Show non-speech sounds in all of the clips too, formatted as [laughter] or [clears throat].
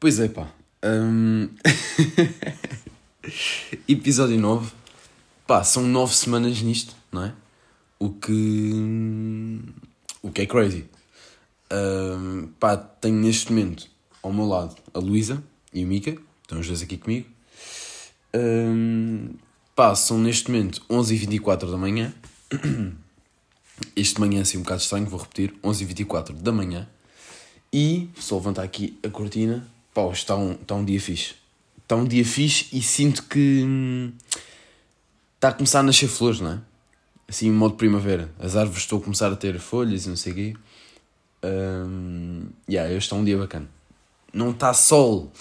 Pois é, pá. Hum, [laughs] Episódio 9. Pá, são 9 semanas nisto, não é? O que. O que é crazy. Hum, pá, tenho neste momento ao meu lado a Luísa e o Mika, estão os dois aqui comigo. Hum, pá, são neste momento 11h24 da manhã. [clears throat] Este manhã assim um bocado estranho, vou repetir: 11h24 da manhã. E, só levantar aqui a cortina, pá, está um, está um dia fixe. Está um dia fixe e sinto que hum, está a começar a nascer flores, não é? Assim, em modo primavera. As árvores estão a começar a ter folhas e não sei o quê. Um, yeah, hoje está um dia bacana. Não está sol,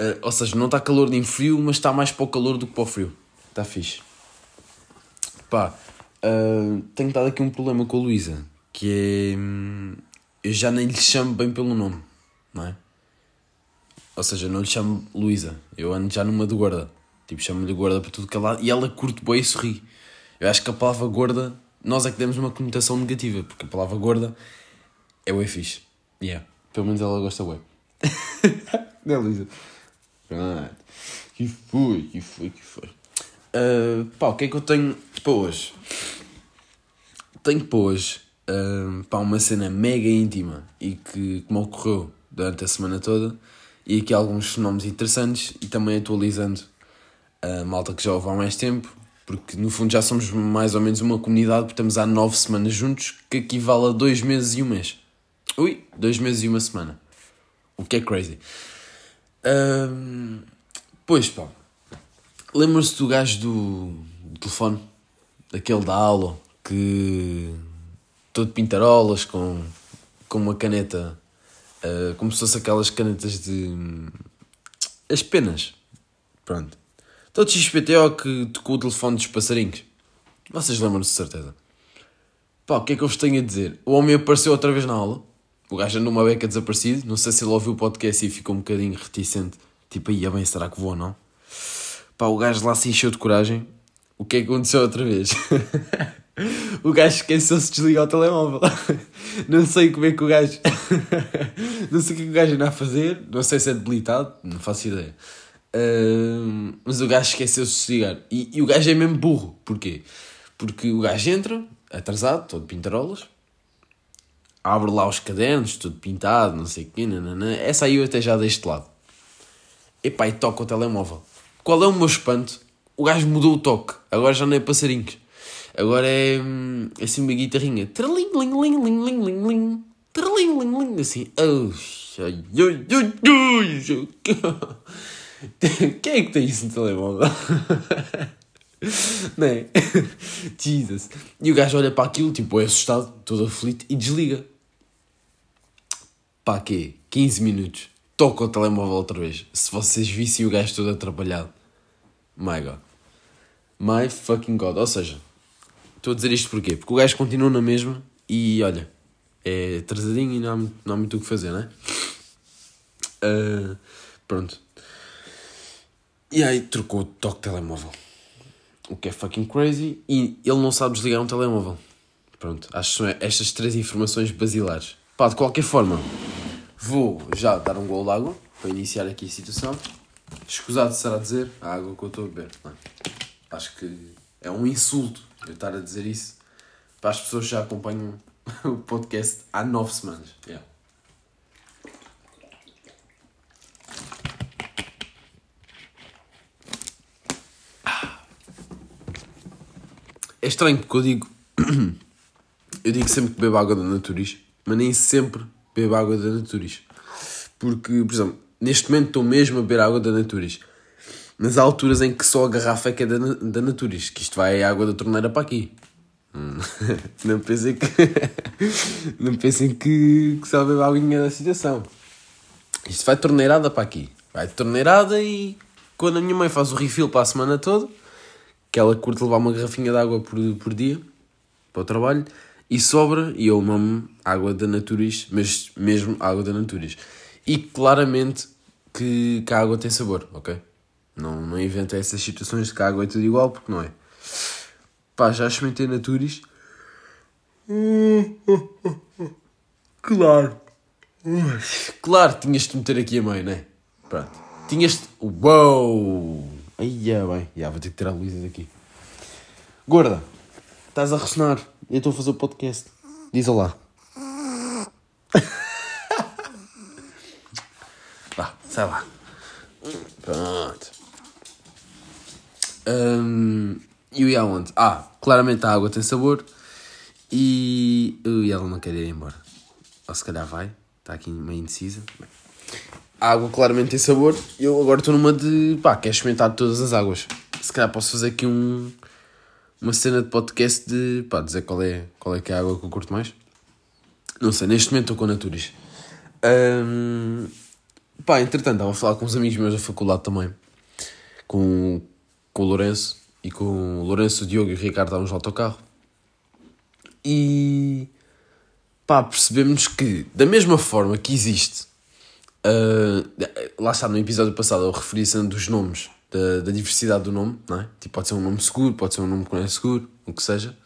uh, ou seja, não está calor nem frio, mas está mais para o calor do que para o frio. Está fixe. Pá, uh, tenho estado aqui um problema com a Luísa, que é. hum, eu já nem lhe chamo bem pelo nome, não é? Ou seja, não lhe chamo Luísa, eu ando já numa de gorda. Tipo, chamo-lhe gorda para tudo que ela. E ela curte bem e sorri. Eu acho que a palavra gorda, nós é que demos uma conotação negativa, porque a palavra gorda é o fixe. Yeah. Pelo menos ela gosta bem. [laughs] não é, Luísa? Pronto. Que foi, que foi, que foi. Uh, pá, o que é que eu tenho para hoje? Tenho para hoje uh, pá, uma cena mega íntima e que, que me ocorreu durante a semana toda e aqui alguns fenómenos interessantes e também atualizando a malta que já ouve há mais tempo porque no fundo já somos mais ou menos uma comunidade porque estamos há nove semanas juntos que equivale a dois meses e um mês. Ui, dois meses e uma semana. O que é crazy. Uh, pois pá. Lembram-se do gajo do, do telefone? Daquele da aula que todo pintarolas com, com uma caneta, uh, como se fosse aquelas canetas de. as penas. Pronto. Todo XPTO que tocou o telefone dos passarinhos. Vocês lembram-se de certeza. Pá, o que é que eu vos tenho a dizer? O homem apareceu outra vez na aula. O gajo andou uma beca desaparecido. Não sei se ele ouviu o podcast e ficou um bocadinho reticente. Tipo, aí, bem, será que vou ou não? Pá, o gajo lá se encheu de coragem. O que é que aconteceu outra vez? [laughs] [laughs] o gajo esqueceu-se de desligar o telemóvel. [laughs] Não sei como é que o gajo. [laughs] não sei o que, é que o gajo anda a fazer. Não sei se é debilitado. Não faço ideia. Mas o gajo esqueceu-se de desligar. E, e o gajo é mesmo burro. Porquê? Porque o gajo entra, atrasado, todo pintarolas. Abre lá os cadernos, tudo pintado, não sei o quê. Nananã. Essa aí eu até já deixo de lado. Epá, e toca o telemóvel. Qual é o meu espanto? O gajo mudou o toque. Agora já não é passarinhos. Agora é hum, assim uma guitarrinha. Tralim, ling, ling, ling, ling, ling, ling. Tralim, ling, ling. Assim. [laughs] Quem é que tem isso no telemóvel? [laughs] não é? [laughs] Jesus. E o gajo olha para aquilo, tipo, é assustado, todo aflito, e desliga. Pá, quê? 15 minutos. Toca o telemóvel outra vez. Se vocês vissem o gajo todo atrapalhado. My God. My fucking God. Ou seja, estou a dizer isto porquê? Porque o gajo continua na mesma e olha, é atrasadinho e não há, não há muito o que fazer, não é? Uh, pronto. E aí trocou o toque telemóvel. O que é fucking crazy. E ele não sabe desligar um telemóvel. Pronto, acho que são estas três informações basilares. Pá, de qualquer forma, vou já dar um gol de água para iniciar aqui a situação. Escusado será dizer a água que eu estou a beber. Não. Acho que é um insulto eu estar a dizer isso para as pessoas que já acompanham [laughs] o podcast há nove semanas. Yeah. É estranho porque eu digo. [clears throat] Eu digo sempre que bebo água da Naturis, mas nem sempre bebo água da Naturis. Porque, por exemplo, neste momento estou mesmo a beber água da Naturis. Nas alturas em que só a garrafa é que é da, da Naturis, que isto vai a água da torneira para aqui. Hum. [laughs] Não pensem que. [laughs] Não pensem que, que só bebo a aguinha da situação. Isto vai torneirada para aqui. Vai torneirada e quando a minha mãe faz o refill para a semana toda, que ela curte levar uma garrafinha de água por, por dia para o trabalho, e sobra, e eu mamo água da Naturis, mas mesmo água da Naturis. E claramente que, que a água tem sabor, ok? Não, não inventa essas situações de que a água é tudo igual, porque não é. Pá, já experimentei Naturis. Claro. Claro, tinhas de meter aqui a meio, não é? Pronto. Tinhas de... Uou! Aí é bem. Já, vou ter que tirar a Luísa daqui. Gorda, estás a ressonar. Eu estou a fazer o podcast. Diz olá. [laughs] Vá, sai lá. Pronto. E eu ia aonde? Ah, claramente a água tem sabor e, e ela não quer ir embora. Ou se calhar vai, está aqui meio indecisa. A água claramente tem sabor. Eu agora estou numa de pá, quero experimentar todas as águas. Se calhar posso fazer aqui um, uma cena de podcast de pá, dizer qual é, qual é que é a água que eu curto mais. Não sei, neste momento estou com Naturis. Um, pá, entretanto, estava a falar com uns amigos meus da faculdade também. Com, com o Lourenço. E com o Lourenço, o Diogo e o Ricardo estávamos no autocarro. E pá, percebemos que, da mesma forma que existe, uh, lá está no episódio passado eu referi se dos nomes, da, da, diversidade do nome, não é? Tipo, pode ser um nome seguro, pode ser um nome que não é seguro, o que seja.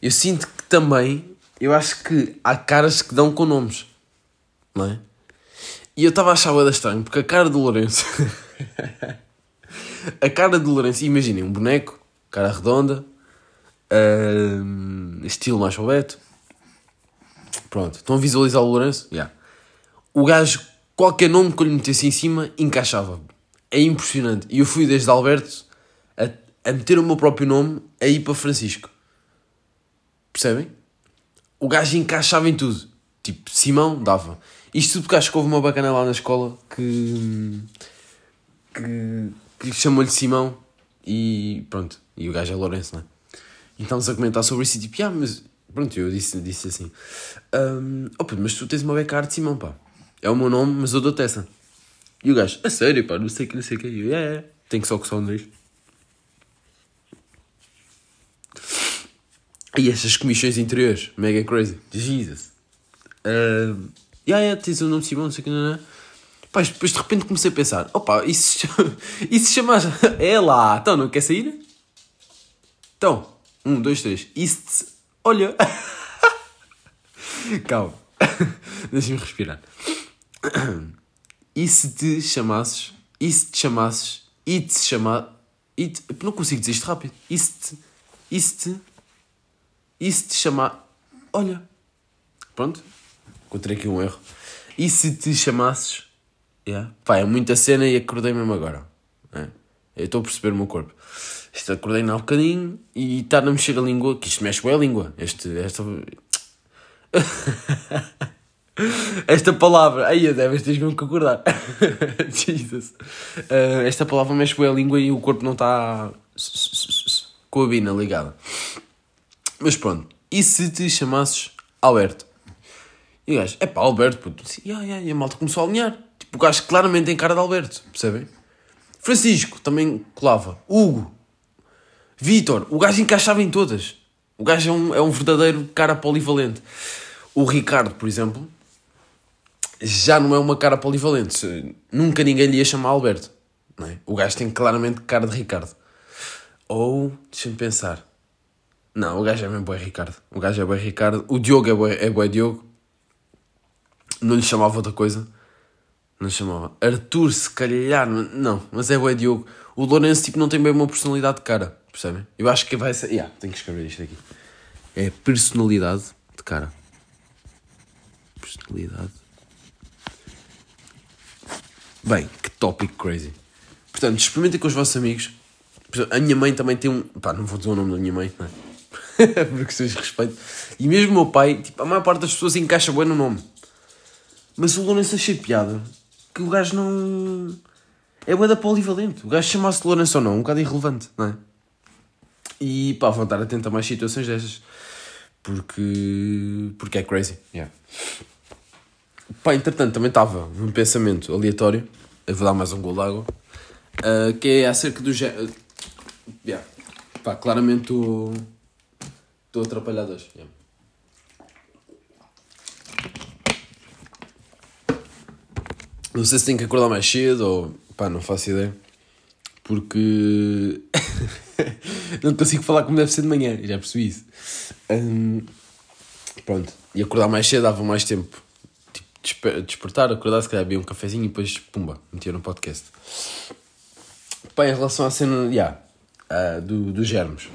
Eu sinto que também, eu acho que há caras que dão com nomes, não é? E eu estava a achar da estranho, porque a cara do Lourenço. [laughs] a cara do Lourenço, imaginem, um boneco, cara redonda, uh, estilo mais Beto. Pronto, estão a visualizar o Lourenço? Yeah. O gajo, qualquer nome que eu lhe metesse em cima, encaixava. É impressionante. E eu fui desde Alberto a, a meter o meu próprio nome a ir para Francisco. Percebem? O gajo encaixava em tudo. Tipo, Simão dava. Isto tudo porque acho que houve uma bacana lá na escola que. que, que chamou-lhe Simão e pronto. E o gajo é Lourenço, não é? E estávamos a comentar sobre isso e tipo, ah, mas pronto, eu disse, disse assim: um, oh, mas tu tens uma beca de Simão, pá. É o meu nome, mas eu dou-te essa. E o gajo, a sério, pá, não sei que, não sei que. E eu, é, é, tem que só que só nariz. E essas comissões interiores, mega crazy. Jesus. Uh, yeah, yeah, tens o nome Simão, não sei o que, não é? Pá, depois de repente comecei a pensar: opa, e se chamas. [laughs] É lá, então não quer sair? Então, um, dois, três. Isso. Olha! [laughs] Calma. [laughs] Deixa-me respirar. [clears throat] E se te chamasses. E se te chamasses. E te chamar. E te, não consigo dizer isto rápido. E se te. E se te. E se te chamar. Olha. Pronto. Encontrei aqui um erro. E se te chamasses. Yeah. Pá, é muita cena e acordei mesmo agora. É. Eu estou a perceber o meu corpo. Isto acordei há um bocadinho e está a mexer a língua, que isto mexe bem a língua. Este, esta... [laughs] esta palavra, aí deves ter mesmo que acordar. [laughs] Jesus. Uh, esta palavra mexe bem a língua e o corpo não está com a bina ligada. Mas pronto, e se te chamasses Alberto? E o gajo, é pá, Alberto, puto. E, a malta começou a alinhar. Tipo, o gajo claramente tem cara de Alberto, percebem? Francisco também colava. Hugo. Vitor. O gajo encaixava em todas. O gajo é um, é um verdadeiro cara polivalente. O Ricardo, por exemplo, já não é uma cara polivalente. Nunca ninguém lhe ia chamar Alberto. Não é? O gajo tem claramente cara de Ricardo. Ou, deixa-me pensar. Não, o gajo é mesmo bom Ricardo. O gajo é bom Ricardo. O Diogo é bom é Diogo. Não lhe chamava outra coisa. Não chamava. Arthur, se calhar. Não, mas é o Diogo. O Lourenço, tipo, não tem bem uma personalidade de cara. Percebem? Eu acho que vai ser. Yeah, tenho que escrever isto aqui. É personalidade de cara. Personalidade. Bem, que tópico crazy. Portanto, experimentem com os vossos amigos. A minha mãe também tem um. Pá, não vou dizer o nome da minha mãe, não é? [laughs] Porque vocês respeito. E mesmo o meu pai, tipo, a maior parte das pessoas encaixa bem no nome. Mas o Lourenço achei piada que o gajo não. É bué da polivalente. O gajo chamasse Lourenço ou não, um bocado irrelevante, não é? E pá, vão estar atento a mais situações destas. Porque. Porque é crazy. Yeah. Pá, entretanto, também estava num pensamento aleatório. Eu vou dar mais um gol d'água. Uh, que é acerca do. Uh, yeah. Pá, claramente estou. Estou atrapalhado hoje. Yeah. Não sei se tenho que acordar mais cedo ou. pá, não faço ideia. Porque. [laughs] não consigo falar como deve ser de manhã, já percebi isso. Um, pronto. E acordar mais cedo dava mais tempo. Tipo, desper despertar, acordar, se calhar beber um cafezinho e depois, pumba, meter no podcast. Pá, em relação à cena, yeah, uh, do, dos germes.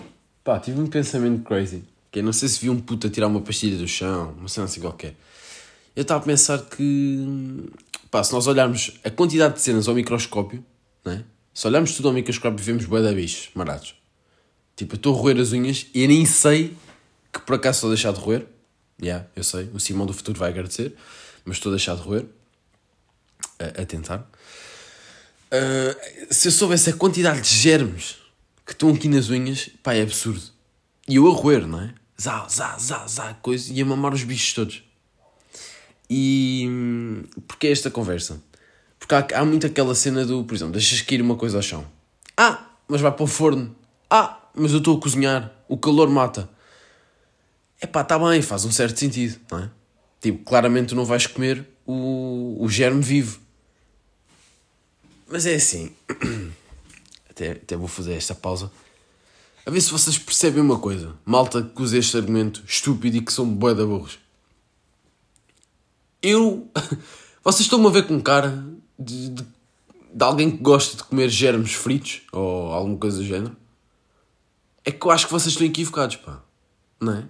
Pá, tive um pensamento crazy. Que eu não sei se vi um puto a tirar uma pastilha do chão, uma cena assim qualquer. Eu estava a pensar que, pá, se nós olharmos a quantidade de cenas ao microscópio, né? se olharmos tudo ao microscópio, vemos bué de bichos marados. Tipo, eu estou a roer as unhas e eu nem sei que por acaso estou a deixar de roer. Yeah, eu sei, o Simão do futuro vai agradecer, mas estou a deixar de roer. A, a tentar. Uh, se eu soubesse a quantidade de germes que estão aqui nas unhas, pá, é absurdo. E eu a roer, não é? Zá, zá, zá, zá, coisa, e a mamar os bichos todos. E porquê esta conversa? Porque há, há muito aquela cena do, por exemplo, deixas cair uma coisa ao chão. Ah, mas vai para o forno. Ah, mas eu estou a cozinhar. O calor mata. É pá, está bem, faz um certo sentido, não é? Tipo, claramente tu não vais comer o, o germe vivo. Mas é assim. [clears throat] Até, até vou fazer esta pausa. A ver se vocês percebem uma coisa. Malta que usa este argumento estúpido e que são bué da burros. Eu. [laughs] Vocês estão-me a ver com cara de, de, de, alguém que gosta de comer germes fritos ou alguma coisa do género? É que eu acho que vocês estão equivocados, pá. Não é?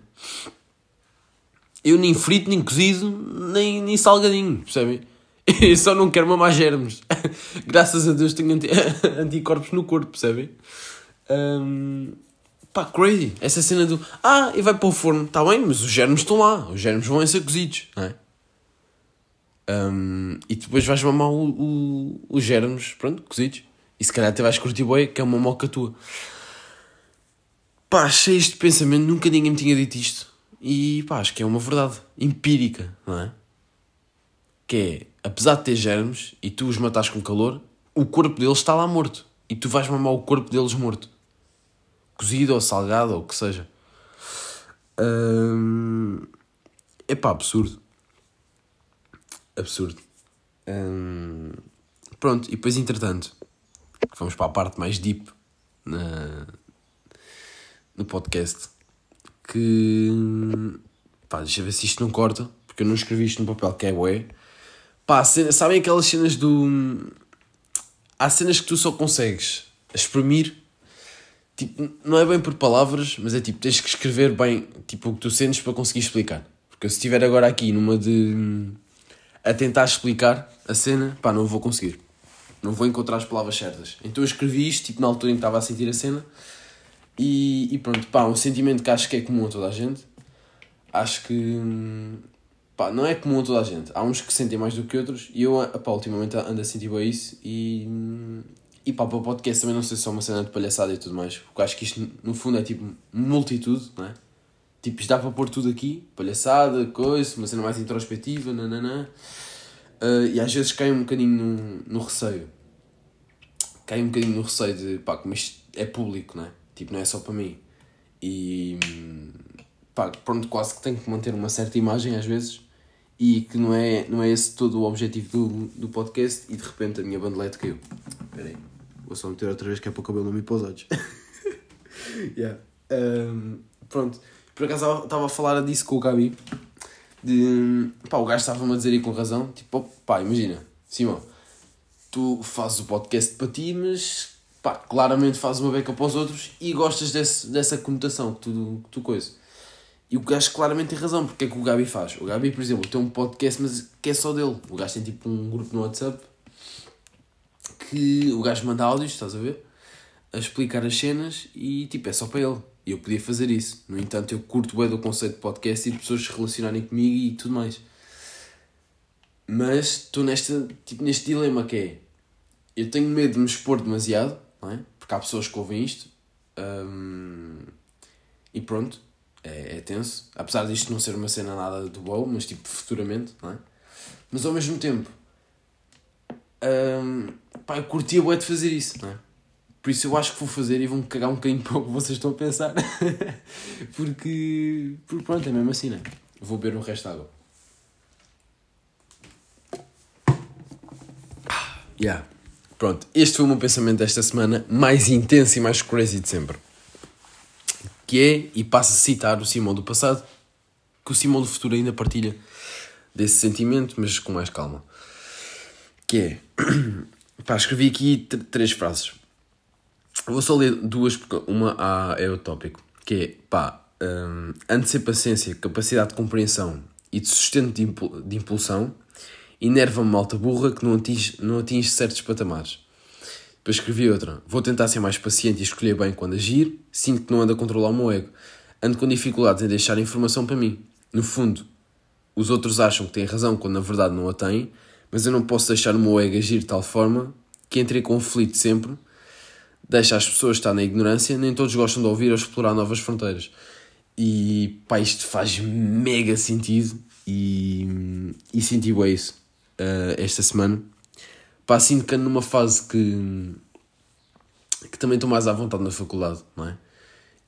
Eu nem frito, nem cozido, nem, nem salgadinho, percebem? [laughs] Eu só não quero mamar germes. [laughs] Graças a Deus tenho anti anticorpos no corpo, percebem? Um, pá, crazy. Essa cena do. Ah, e vai para o forno. Está bem, mas os germes estão lá. Os germes vão ser cozidos, não é? Um, e depois vais mamar o, o, os germes, pronto, cozidos. E se calhar até vais curtir boi, que é uma moca tua. Pá, cheio de pensamento, nunca ninguém me tinha dito isto. E pá, acho que é uma verdade empírica, não é? Que é, apesar de ter germes e tu os matas com calor, o corpo deles está lá morto. E tu vais mamar o corpo deles morto. Cozido ou salgado ou o que seja. É pá, absurdo. Absurdo. Hum... Pronto, e depois entretanto, vamos para a parte mais deep na... no podcast. Que. Pá, deixa ver se isto não corta, porque eu não escrevi isto no papel, que é ué. Pá, cena, sabem aquelas cenas do. Há cenas que tu só consegues exprimir. Tipo, não é bem por palavras, mas é tipo, tens que escrever bem tipo, o que tu sentes para conseguir explicar. Porque se estiver agora aqui numa de. A tentar explicar a cena, pá, não vou conseguir. Não vou encontrar as palavras certas. Então eu escrevi isto, tipo, na altura em que estava a sentir a cena. E, e pronto, pá, um sentimento que acho que é comum a toda a gente. Acho que pá, não é comum a toda a gente. Há uns que sentem mais do que outros e eu, pá, ultimamente ando a sentir bem isso e, e pá, para o podcast também não sei se é uma cena de palhaçada e tudo mais, porque acho que isto no fundo é tipo multitude, não é? Tipo, dá para pôr tudo aqui, palhaçada, coisa, uma cena mais introspectiva, nananã. Uh, e às vezes cai um bocadinho no, no receio. Cai um bocadinho no receio de, pá, como isto é público, não é? Tipo, não é só para mim. E, pá, pronto, quase que tenho que manter uma certa imagem às vezes e que não é, não é esse todo o objetivo do, do podcast e de repente a minha bandelete caiu. Espera aí, vou só meter outra vez que é para o cabelo não me ir para os olhos. yeah. Um, pronto, por acaso estava a falar disso com o Gabi. De, pá, o gajo estava-me a dizer aí com razão, tipo, pá, imagina, Simão, tu fazes o podcast para ti, mas pá, claramente fazes uma beca para os outros e gostas desse, dessa conotação que tu, que tu coisa. E o gajo claramente tem razão, porque é que o Gabi faz? O Gabi, por exemplo, tem um podcast, mas que é só dele. O gajo tem tipo um grupo no WhatsApp que o gajo manda áudios, estás a ver? A explicar as cenas e tipo, é só para ele. Eu podia fazer isso. No entanto, eu curto bem do conceito de podcast e de pessoas se relacionarem comigo e tudo mais. Mas estou nesta, tipo, neste dilema que é eu tenho medo de me expor demasiado, não é? Porque há pessoas que ouvem isto. Hum, e pronto, é, é tenso. Apesar disto não ser uma cena nada do bom, mas tipo futuramente, não é? Mas ao mesmo tempo, um, pá, eu curtia bué de fazer isso, não é? Por isso eu acho que vou fazer e vão-me cagar um bocadinho [laughs] para o que vocês estão a pensar. [laughs] porque, porque pronto, é mesmo assim, não é? Vou beber o resto de água. Yeah. Pronto, este foi o meu pensamento desta semana, mais intenso e mais crazy de sempre que é, e passo a citar o Simão do passado, que o Simão do futuro ainda partilha desse sentimento, mas com mais calma. Que é. [clears throat] Pá, escrevi aqui três frases. Vou só ler duas, porque uma ah, é o tópico. Que é, pá, um, antes paciência, capacidade de compreensão e de sustento de, impul de impulsão, enerva-me malta burra que não atinge, não atinge certos patamares. Depois escrevi outra. Vou tentar ser mais paciente e escolher bem quando agir. Sinto que não ando a controlar o meu ego. Ando com dificuldades em deixar informação para mim. No fundo, os outros acham que têm razão quando na verdade não a têm, mas eu não posso deixar o meu ego agir de tal forma que entre em conflito sempre, deixa as pessoas estar na ignorância, nem todos gostam de ouvir ou explorar novas fronteiras. E pá, isto faz mega sentido e, e senti bem isso uh, esta semana. Pá, sinto que ando numa fase que, que também estou mais à vontade na faculdade, não é?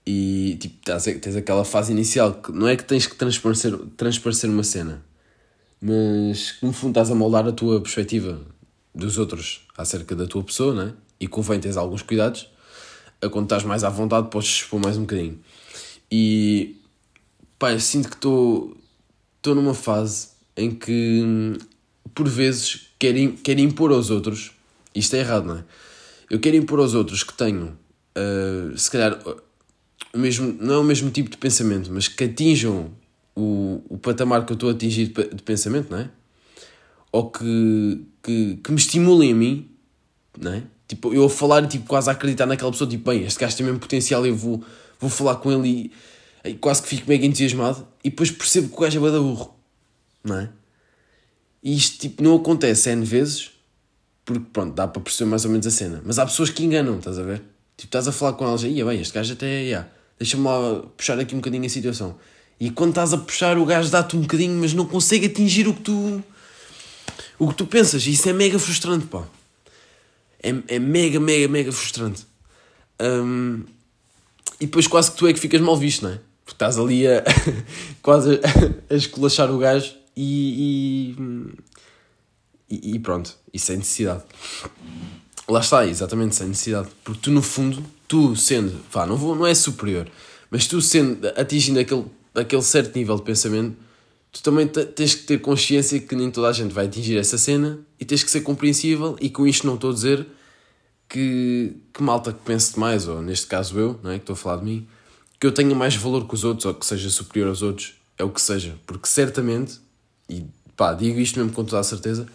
E tipo, tens, tens aquela fase inicial que não é que tens que transparecer, transparecer uma cena, mas que no fundo estás a moldar a tua perspectiva dos outros acerca da tua pessoa, né? E convém teres alguns cuidados. A quando estás mais à vontade, podes expor mais um bocadinho. E pá, eu sinto que estou numa fase em que por vezes quero, quero impor aos outros, isto é errado, não é? Eu quero impor aos outros que tenho, uh, se calhar, o mesmo, não é o mesmo tipo de pensamento, mas que atinjam o, o patamar que eu estou a atingir de, de pensamento, não é? Ou que, que, que me estimulem a mim, não é? Tipo, eu a falar e tipo, quase a acreditar naquela pessoa, tipo, bem, este gajo tem mesmo potencial, eu vou, vou falar com ele e, e quase que fico mega entusiasmado e depois percebo que o gajo é bada burro, não é? E isto tipo, não acontece N vezes, porque pronto, dá para perceber mais ou menos a cena. Mas há pessoas que enganam, estás a ver? Tipo, estás a falar com elas, ia bem, este gajo até, yeah, deixa-me lá puxar aqui um bocadinho a situação. E quando estás a puxar, o gajo dá-te um bocadinho, mas não consegue atingir o que tu. o que tu pensas. Isso é mega frustrante, pá. É, é mega, mega, mega frustrante. Um, e depois quase que tu é que ficas mal visto, não é? Porque estás ali a. [laughs] quase a, a esculachar o gajo e, e, e pronto. E sem necessidade. Lá está, exatamente, sem necessidade. Porque tu, no fundo, tu sendo. Vá, não, vou, não é superior, mas tu sendo. atingindo aquele aquele certo nível de pensamento, tu também tens que ter consciência que nem toda a gente vai atingir essa cena e tens que ser compreensível. E com isto não estou a dizer que, que malta que pense demais, ou neste caso eu, não é? que estou a falar de mim, que eu tenha mais valor que os outros ou que seja superior aos outros, é o que seja, porque certamente, e pá, digo isto mesmo com toda a certeza,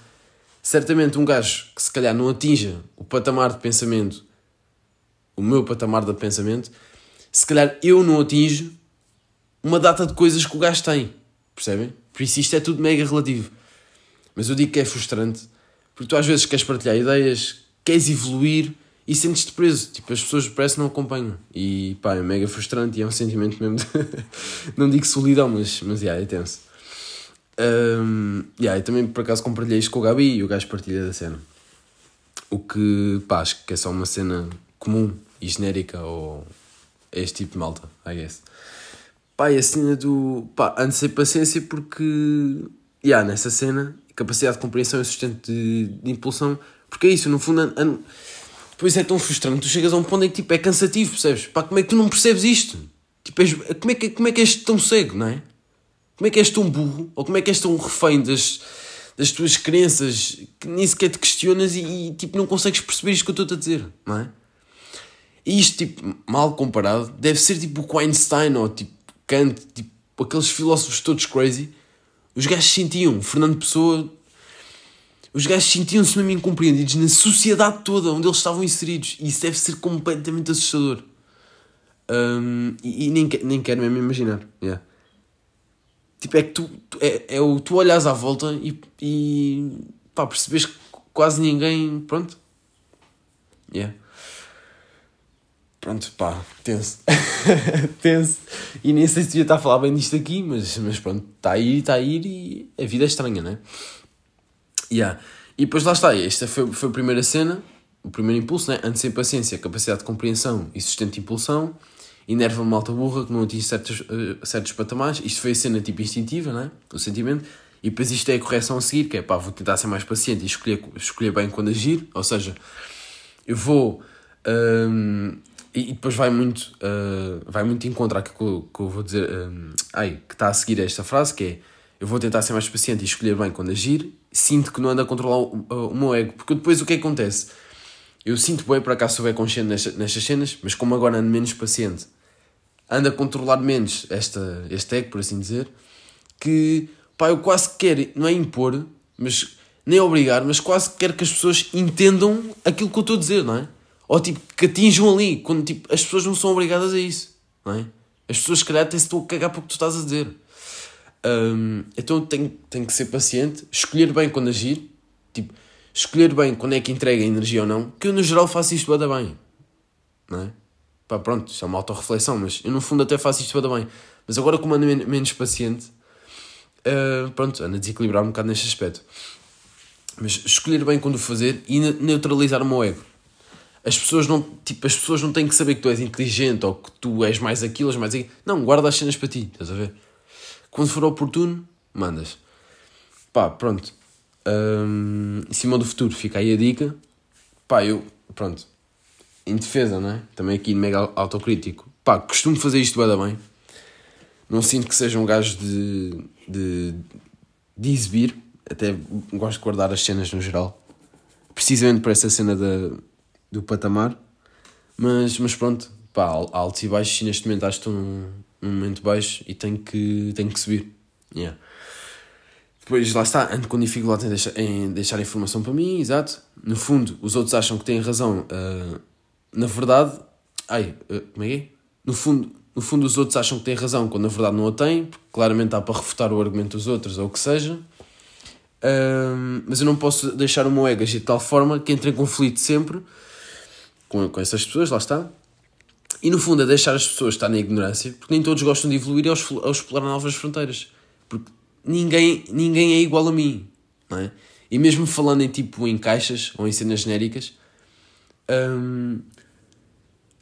certamente um gajo que se calhar não atinja o patamar de pensamento, o meu patamar de pensamento, se calhar eu não atinjo uma data de coisas que o gajo tem. Percebem? Por isso isto é tudo mega relativo. Mas eu digo que é frustrante, porque tu às vezes queres partilhar ideias, queres evoluir e sentes-te preso. Tipo, as pessoas parece que não acompanham. E pá, é mega frustrante e é um sentimento mesmo de... [laughs] não digo solidão, mas, mas yeah, é tenso. Um, yeah, e também por acaso compartilhei isto com o Gabi e o gajo partilha da cena. O que pá, acho que é só uma cena comum e genérica ou este tipo de malta, I guess. Pá, e a cena do. pá, antes de paciência porque. Yeah, nessa cena, capacidade de compreensão e sustento de, de impulsão. Porque é isso, no fundo. An, an, depois é tão frustrante, tu chegas a um ponto em que tipo, é cansativo, percebes? Pá, como é que tu não percebes isto? Tipo, és, como, é que, como é que és tão cego, não é? Como é que és tão burro? Ou como é que és tão refém das, das tuas crenças que nem sequer te questionas e, e tipo, não consegues perceber isto que eu estou a dizer, não é? E isto, tipo, mal comparado, deve ser tipo o Einstein ou tipo Kant, tipo, aqueles filósofos todos crazy, os gajos sentiam, Fernando Pessoa, os gajos sentiam-se mesmo incompreendidos na sociedade toda onde eles estavam inseridos. E isso deve ser completamente assustador. Um, e, e, nem, nem quero mesmo imaginar. Yeah. Tipo, é que tu, tu, é, é o, tu olhas à volta e, e pá, percebes que quase ninguém. Pronto. Yeah pronto, pá, tenso. [laughs] tenso. E nem sei se devia estar a falar bem disto aqui, mas, mas pronto, está a ir, está a ir e a vida é estranha, não é? Yeah. E depois lá está, esta foi, foi a primeira cena, o primeiro impulso, né? Antes sem paciência, capacidade de compreensão e sustento de impulsão, enerva-me malta burra que não atinge certos, uh, certos patamares. Isto foi a cena tipo instintiva, né? O sentimento. E depois isto é a correção a seguir, que é pá, vou tentar ser mais paciente e escolher, escolher bem quando agir. Ou seja, eu vou. Um, e, e depois vai muito, uh, vai muito encontrar aquilo que, que eu vou dizer, um, ai, que está a seguir esta frase, que é eu vou tentar ser mais paciente e escolher bem quando agir, sinto que não ando a controlar o, o, o meu ego, porque depois o que, é acontece? Eu sinto bem, para cá sou bem consciente nestas, nestas cenas, mas como agora ando menos paciente, ando a controlar menos esta, este ego, por assim dizer, que pá, eu quase quero, não é impor, mas nem obrigar, mas quase quero que as pessoas entendam aquilo que eu estou a dizer, não é? Ou tipo, que atinjam ali, quando tipo, as pessoas não são obrigadas a isso, não é? As pessoas, se calhar, até se estão a cagar para o que tu estás a dizer. Um, então tenho, tenho que ser paciente, escolher bem quando agir, tipo, escolher bem quando é que entrega energia ou não, que eu no geral faço isto bada bem, não é? Pá, pronto, isso é uma autorreflexão, mas eu no fundo até faço isto bada bem. Mas agora, como ando men menos paciente, uh, pronto, ando a desequilibrar um bocado neste aspecto. Mas escolher bem quando fazer e neutralizar o meu ego. As pessoas não, tipo, as pessoas não têm que saber que tu és inteligente ou que tu és mais aquilo, és mais aquilo. Não, guarda as cenas para ti, estás a ver? Quando for oportuno, mandas. Pá, pronto. Um, em cima do futuro, fica aí a dica. Pá, eu, pronto. Em defesa, não é? Também aqui mega autocrítico. Pá, costumo fazer isto bem, bem. Não sinto que seja um gajo de, de, de exibir. Até gosto de guardar as cenas no geral. Precisamente por essa cena da, do patamar. Mas, mas pronto, pá, altos e baixos. E neste momento acho que estou num, momento baixo e tenho que, tenho que subir. Yeah. Depois, lá está, ando com dificuldade em deixar, em deixar informação para mim, exato. No fundo, os outros acham que têm razão. Uh, na verdade, ai, uh, como é que é? No fundo, no fundo, os outros acham que têm razão quando na verdade não a têm, porque claramente há para refutar o argumento dos outros ou o que seja. Uh, mas eu não posso deixar o meu ego agir de tal forma que entre em conflito sempre com, com essas pessoas, lá está. E no fundo é deixar as pessoas estar na ignorância, porque nem todos gostam de evoluir e ao explorar novas fronteiras. Porque ninguém, ninguém é igual a mim, não é? E mesmo falando em tipo em caixas ou em cenas genéricas, hum,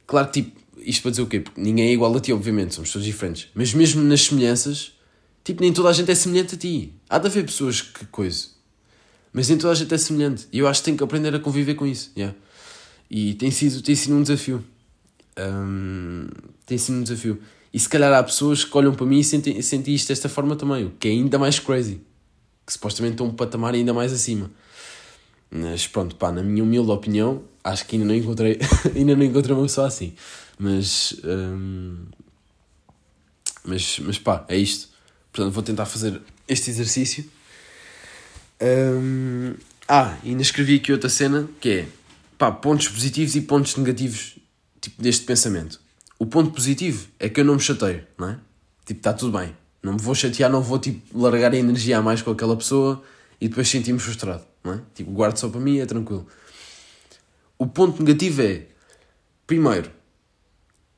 claro, tipo, isto para dizer o quê? Porque ninguém é igual a ti, obviamente, somos todos diferentes. Mas mesmo nas semelhanças, tipo, nem toda a gente é semelhante a ti. Há de haver pessoas que coisa. Mas nem toda a gente é semelhante. E eu acho que tenho que aprender a conviver com isso. Yeah. E tem sido, tem sido um desafio. Um, tem sido um desafio. E se calhar há pessoas que olham para mim e sentem, sentem isto desta forma também, o que é ainda mais crazy. Que supostamente estão um patamar ainda mais acima. Mas pronto, pá, na minha humilde opinião, acho que ainda não encontrei, [laughs] ainda não encontrei uma pessoa assim. Mas, um, mas, mas pá, é isto. Portanto, vou tentar fazer este exercício. Um, ah, ainda escrevi aqui outra cena que é pá, pontos positivos e pontos negativos tipo, deste pensamento. O ponto positivo é que eu não me chateio, não é? Tipo, está tudo bem. Não me vou chatear, não vou tipo, largar a energia a mais com aquela pessoa e depois sentir-me frustrado, não é? Tipo, guardo só para mim, é tranquilo. O ponto negativo é, primeiro,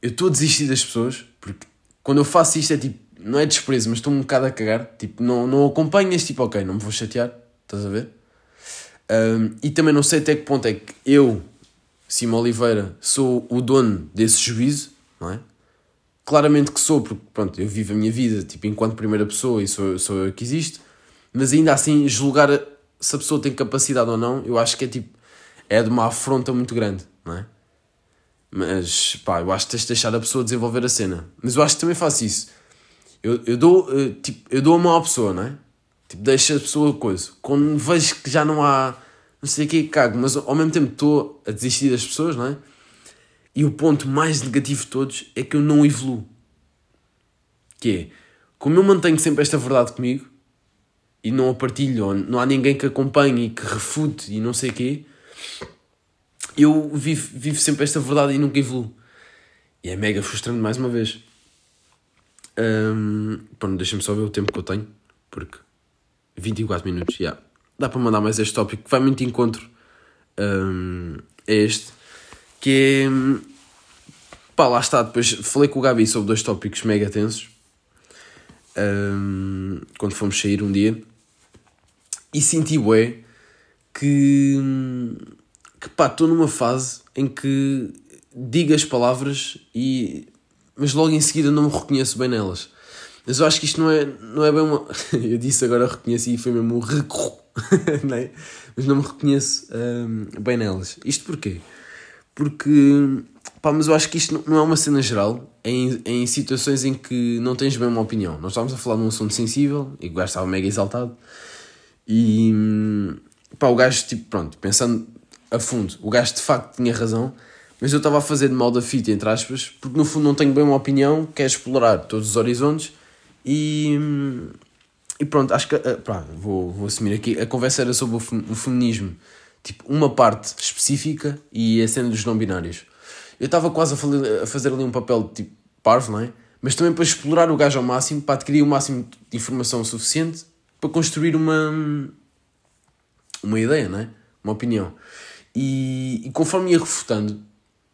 eu estou a desistir das pessoas, porque quando eu faço isto é tipo, não é desprezo, mas estou um bocado a cagar. Tipo, não, não acompanhas, tipo, ok, não me vou chatear, estás a ver? Um, e também não sei até que ponto é que eu, Simão Oliveira, sou o dono desse juízo não é? Claramente que sou, porque pronto, eu vivo a minha vida tipo, enquanto primeira pessoa e sou, sou eu que existo, mas ainda assim, julgar se a pessoa tem capacidade ou não, eu acho que é tipo, é de uma afronta muito grande, não é? Mas pá, eu acho que tens de deixar a pessoa desenvolver a cena. Mas eu acho que também faço isso. Eu, eu, dou, eu, tipo, eu dou a mão à pessoa, não é? Tipo, deixa a pessoa coisa. Quando vejo que já não há, não sei o que, cago, mas ao mesmo tempo estou a desistir das pessoas, não é? E o ponto mais negativo de todos é que eu não evoluo. Que é, como eu mantenho sempre esta verdade comigo e não a partilho, não há ninguém que acompanhe e que refute e não sei o quê, eu vivo, vivo sempre esta verdade e nunca evoluo. E é mega frustrante mais uma vez. Um, deixa-me só ver o tempo que eu tenho, porque 24 minutos, já. Yeah. Dá para mandar mais este tópico que vai muito encontro um, a este que é. Pá, lá está. Depois falei com o Gabi sobre dois tópicos mega tensos. Um, quando fomos sair um dia. E senti, bué, que. que pá, estou numa fase em que digo as palavras e. mas logo em seguida não me reconheço bem nelas. Mas eu acho que isto não é, não é bem uma. [laughs] eu disse agora reconheci e foi mesmo um recorro, [laughs] é? Mas não me reconheço um, bem nelas. Isto porquê? Porque, Pá, mas eu acho que isto não é uma cena geral, é em, é em situações em que não tens bem uma opinião. Nós estávamos a falar de um assunto sensível e o gajo estava mega exaltado. E pá, o gajo, tipo, pronto, pensando a fundo, o gajo de facto tinha razão, mas eu estava a fazer de mal da fita, entre aspas, porque no fundo não tenho bem uma opinião, quero explorar todos os horizontes e. E pronto, acho que. Eh, pá, vou, vou assumir aqui. A conversa era sobre o feminismo, tipo, uma parte específica e a cena dos não-binários. Eu estava quase a, fazer ali um papel tipo parvo, não é? Mas também para explorar o gajo ao máximo, para adquirir o máximo de informação suficiente para construir uma. uma ideia, não é? Uma opinião. E, e conforme ia refutando,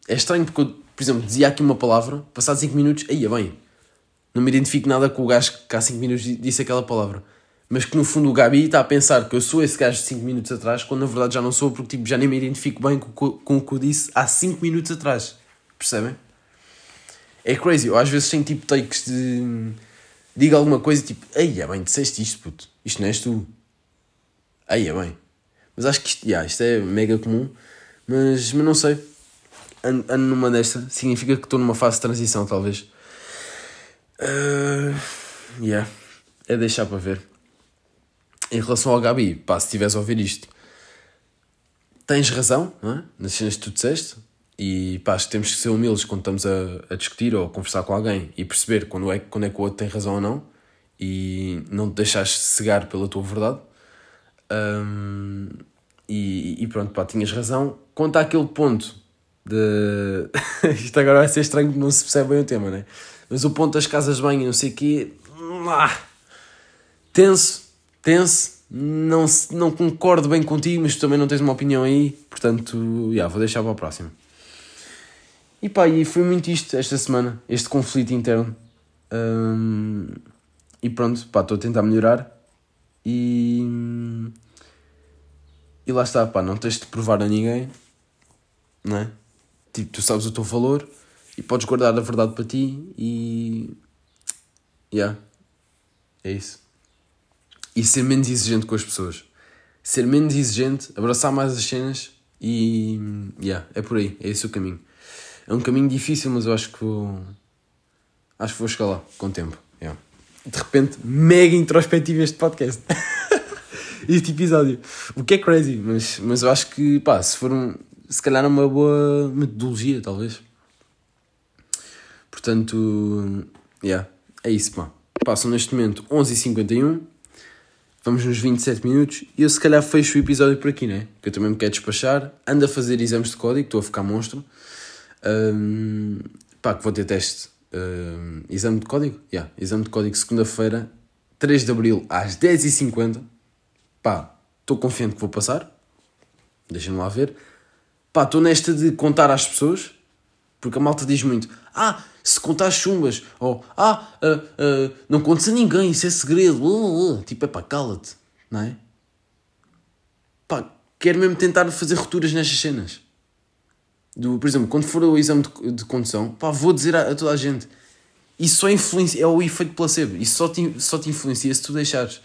é estranho porque eu, por exemplo, dizia aqui uma palavra, passados 5 minutos, aí é bem, não me identifico nada com o gajo que há 5 minutos disse aquela palavra. Mas que no fundo o Gabi está a pensar que eu sou esse gajo de 5 minutos atrás, quando na verdade já não sou, porque tipo, já nem me identifico bem com, com o que eu disse há 5 minutos atrás. Percebem? É crazy. Eu às vezes tenho tipo takes de. Diga alguma coisa tipo, ei, é bem, disseste isto, puto. Isto não és tu. Aí é bem. Mas acho que isto, yeah, isto é mega comum. Mas, mas não sei. Ando, ando numa desta. Significa que estou numa fase de transição, talvez. Uh, yeah. É deixar para ver. Em relação ao Gabi, pá, se estiveres a ouvir isto, tens razão, é? Nas cenas que tu disseste. E pá, acho que temos que ser humildes quando estamos a, a discutir ou a conversar com alguém e perceber quando é, quando é que o outro tem razão ou não e não te deixares cegar pela tua verdade. Um, e, e, pronto, pá, tinhas razão. Quanto àquele ponto de. [laughs] Isto agora vai ser estranho porque não se percebe bem o tema, né? Mas o ponto das casas de banho e não sei o quê. Ah, tenso, tenso. Não, não concordo bem contigo, mas tu também não tens uma opinião aí. Portanto, yeah, vou deixar para a próxima. E pá, e foi muito isto esta semana, este conflito interno. Um, e pronto, pá, estou a tentar melhorar. E. E lá está, pá, não tens de provar a ninguém, não é? Tipo, tu sabes o teu valor e podes guardar a verdade para ti e. Yeah. É isso. E ser menos exigente com as pessoas. Ser menos exigente, abraçar mais as cenas e. Yeah, é por aí, é esse o caminho. É um caminho difícil, mas eu acho que vou. Acho que vou chegar lá com o tempo. Yeah. De repente, mega introspectivo este podcast. [laughs] este episódio. O que é crazy, mas, mas eu acho que, pá, se for um, se calhar é uma boa metodologia, talvez. Portanto, yeah, é isso, pá. Passam neste momento 11h51, vamos nos 27 minutos e eu se calhar fecho o episódio por aqui, né? Que eu também me quero despachar. Ando a fazer exames de código, estou a ficar monstro. Um, pá, que vou ter teste. Um, exame de código? Yeah, exame de código segunda-feira, 3 de abril, às 10h50 pá, estou confiante que vou passar, deixem-me lá ver. Pá, estou nesta de contar às pessoas, porque a malta diz muito, ah, se contar chumbas, ou ah, uh, uh, não contes a ninguém, isso é segredo, uh, tipo, é pá, cala-te, não é? Pá, quero mesmo tentar fazer rupturas nestas cenas. Do, por exemplo, quando for o exame de, de condução, pá, vou dizer a, a, toda a gente. Isso só influencia, é o efeito placebo. Isso só te, só te influencia se tu deixares.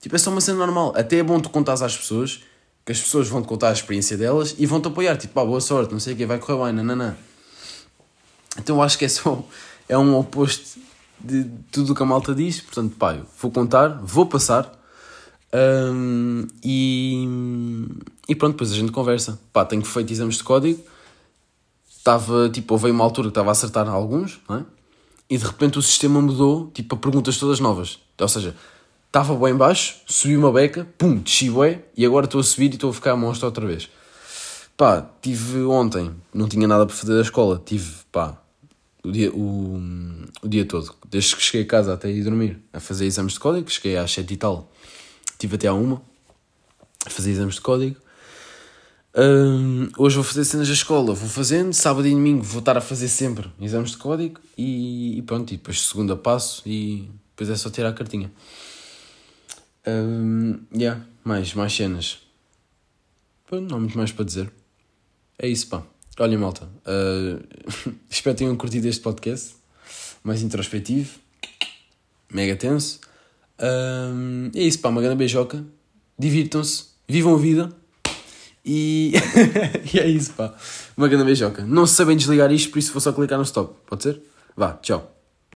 Tipo, é só uma cena normal. Até é bom tu contares às pessoas, que as pessoas vão-te contar a experiência delas e vão-te apoiar. Tipo, pá, boa sorte, não sei o que, vai correr bem, nananã. Então acho que é só. É um oposto de tudo o que a malta diz. Portanto, pá, vou contar, vou passar. Um, e, e pronto, depois a gente conversa. Pá, tenho feito exames de código. Estava, tipo, houve uma altura que estava a acertar alguns, não é? E de repente o sistema mudou, tipo, a perguntas todas novas. Ou seja, estava bem baixo, subi uma beca, pum, desci bué, e agora estou a subir e estou a ficar a monstro outra vez. Pá, tive ontem, não tinha nada para fazer da escola, tive, pá, o dia, o, o dia todo, desde que cheguei a casa até ir dormir, a fazer exames de código, cheguei às 7 e tal, tive até à 1 a fazer exames de código. Um, hoje vou fazer cenas da escola, vou fazendo, sábado e domingo vou estar a fazer sempre exames de código e, e pronto, e depois segunda passo e depois é só tirar a cartinha. Um, yeah, mais, mais cenas. não há muito mais para dizer. É isso, pá. Olha, malta. Uh, [laughs] espero que tenham curtido este podcast. Mais introspectivo. Mega tenso. Um, é isso, pá. Uma grande beijoca. Divirtam-se. Vivam a vida. E... [laughs] e é isso, pá. Uma grande beijoca. Não sabem desligar isto, por isso vou só clicar no stop. Pode ser? Vá, tchau.